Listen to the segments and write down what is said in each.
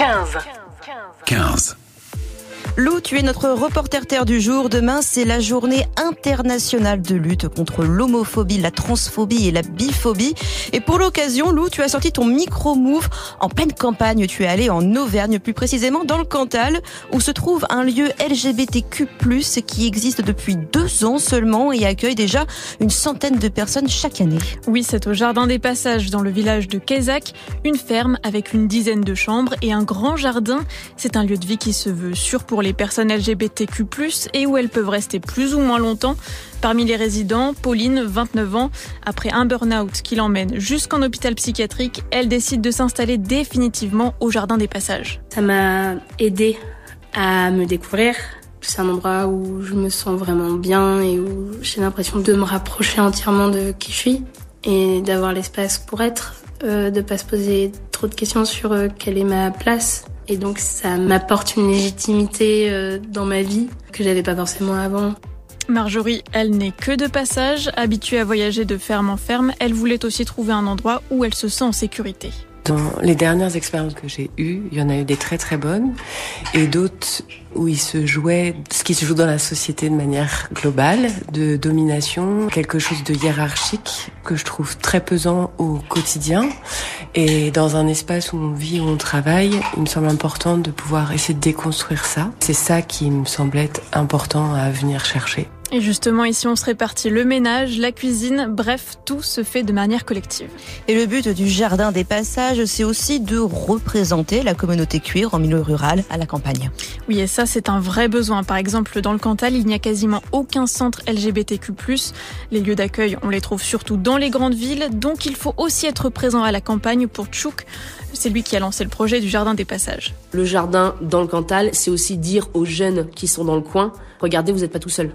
15. 15. Lou, tu es notre reporter terre du jour. Demain, c'est la journée internationale de lutte contre l'homophobie, la transphobie et la biphobie. Et pour l'occasion, Lou, tu as sorti ton micro-move en pleine campagne. Tu es allé en Auvergne, plus précisément dans le Cantal, où se trouve un lieu LGBTQ+, qui existe depuis deux ans seulement et accueille déjà une centaine de personnes chaque année. Oui, c'est au Jardin des Passages, dans le village de Kézac, une ferme avec une dizaine de chambres et un grand jardin. C'est un lieu de vie qui se veut sûr pour les personnes LGBTQ+, et où elles peuvent rester plus ou moins longtemps. Parmi les résidents, Pauline, 29 ans, après un burn-out qui l'emmène jusqu'en hôpital psychiatrique, elle décide de s'installer définitivement au Jardin des Passages. Ça m'a aidé à me découvrir. C'est un endroit où je me sens vraiment bien et où j'ai l'impression de me rapprocher entièrement de qui je suis et d'avoir l'espace pour être, euh, de pas se poser trop de questions sur euh, quelle est ma place. Et donc ça m'apporte une légitimité euh, dans ma vie que j'avais pas forcément avant. Marjorie, elle n'est que de passage, habituée à voyager de ferme en ferme, elle voulait aussi trouver un endroit où elle se sent en sécurité. Dans les dernières expériences que j'ai eues, il y en a eu des très très bonnes et d'autres où il se jouait ce qui se joue dans la société de manière globale, de domination, quelque chose de hiérarchique que je trouve très pesant au quotidien. Et dans un espace où on vit, où on travaille, il me semble important de pouvoir essayer de déconstruire ça. C'est ça qui me semblait être important à venir chercher. Et justement, ici, on se répartit le ménage, la cuisine, bref, tout se fait de manière collective. Et le but du Jardin des Passages, c'est aussi de représenter la communauté cuir en milieu rural, à la campagne. Oui, et ça, c'est un vrai besoin. Par exemple, dans le Cantal, il n'y a quasiment aucun centre LGBTQ+. Les lieux d'accueil, on les trouve surtout dans les grandes villes, donc il faut aussi être présent à la campagne pour Tchouk. C'est lui qui a lancé le projet du Jardin des Passages. Le jardin dans le Cantal, c'est aussi dire aux jeunes qui sont dans le coin, regardez, vous n'êtes pas tout seul.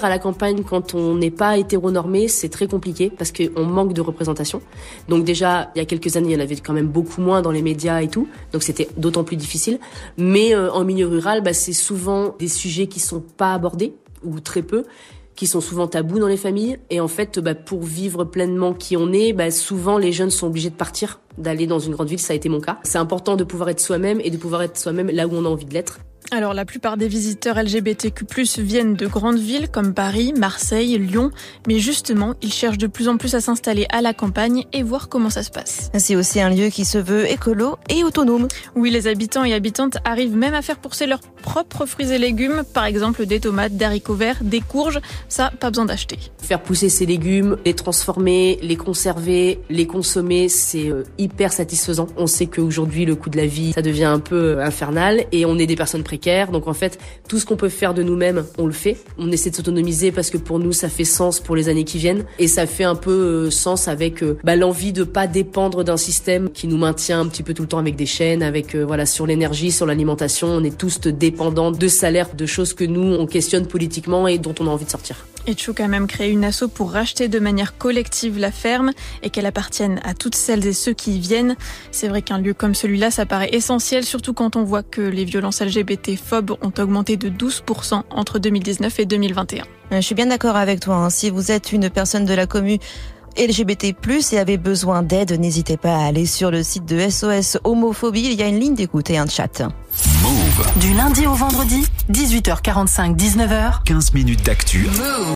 À la campagne quand on n'est pas hétéronormé, c'est très compliqué parce qu'on manque de représentation. Donc déjà, il y a quelques années, il y en avait quand même beaucoup moins dans les médias et tout, donc c'était d'autant plus difficile. Mais euh, en milieu rural, bah, c'est souvent des sujets qui sont pas abordés ou très peu qui sont souvent tabous dans les familles. Et en fait, bah, pour vivre pleinement qui on est, bah, souvent les jeunes sont obligés de partir, d'aller dans une grande ville. Ça a été mon cas. C'est important de pouvoir être soi-même et de pouvoir être soi-même là où on a envie de l'être. Alors la plupart des visiteurs LGBTQ+ viennent de grandes villes comme Paris, Marseille, Lyon, mais justement, ils cherchent de plus en plus à s'installer à la campagne et voir comment ça se passe. C'est aussi un lieu qui se veut écolo et autonome. Oui, les habitants et habitantes arrivent même à faire pousser leurs propres fruits et légumes, par exemple des tomates, des haricots verts, des courges, ça pas besoin d'acheter. Faire pousser ces légumes, les transformer, les conserver, les consommer, c'est euh, hyper satisfaisant. On sait qu'aujourd'hui le coût de la vie, ça devient un peu euh, infernal et on est des personnes précaires donc en fait, tout ce qu'on peut faire de nous-mêmes, on le fait. On essaie de s'autonomiser parce que pour nous, ça fait sens pour les années qui viennent. Et ça fait un peu euh, sens avec euh, bah, l'envie de pas dépendre d'un système qui nous maintient un petit peu tout le temps avec des chaînes, avec euh, voilà sur l'énergie, sur l'alimentation. On est tous dépendants de salaires, de choses que nous on questionne politiquement et dont on a envie de sortir. Et Chouk a même créé une asso pour racheter de manière collective la ferme et qu'elle appartienne à toutes celles et ceux qui y viennent. C'est vrai qu'un lieu comme celui-là, ça paraît essentiel, surtout quand on voit que les violences LGBT phobes ont augmenté de 12% entre 2019 et 2021. Je suis bien d'accord avec toi. Hein. Si vous êtes une personne de la commune LGBT+, et avez besoin d'aide, n'hésitez pas à aller sur le site de SOS Homophobie. Il y a une ligne d'écoute et un chat. Move. Du lundi au vendredi, 18h45, 19h. 15 minutes d'actu.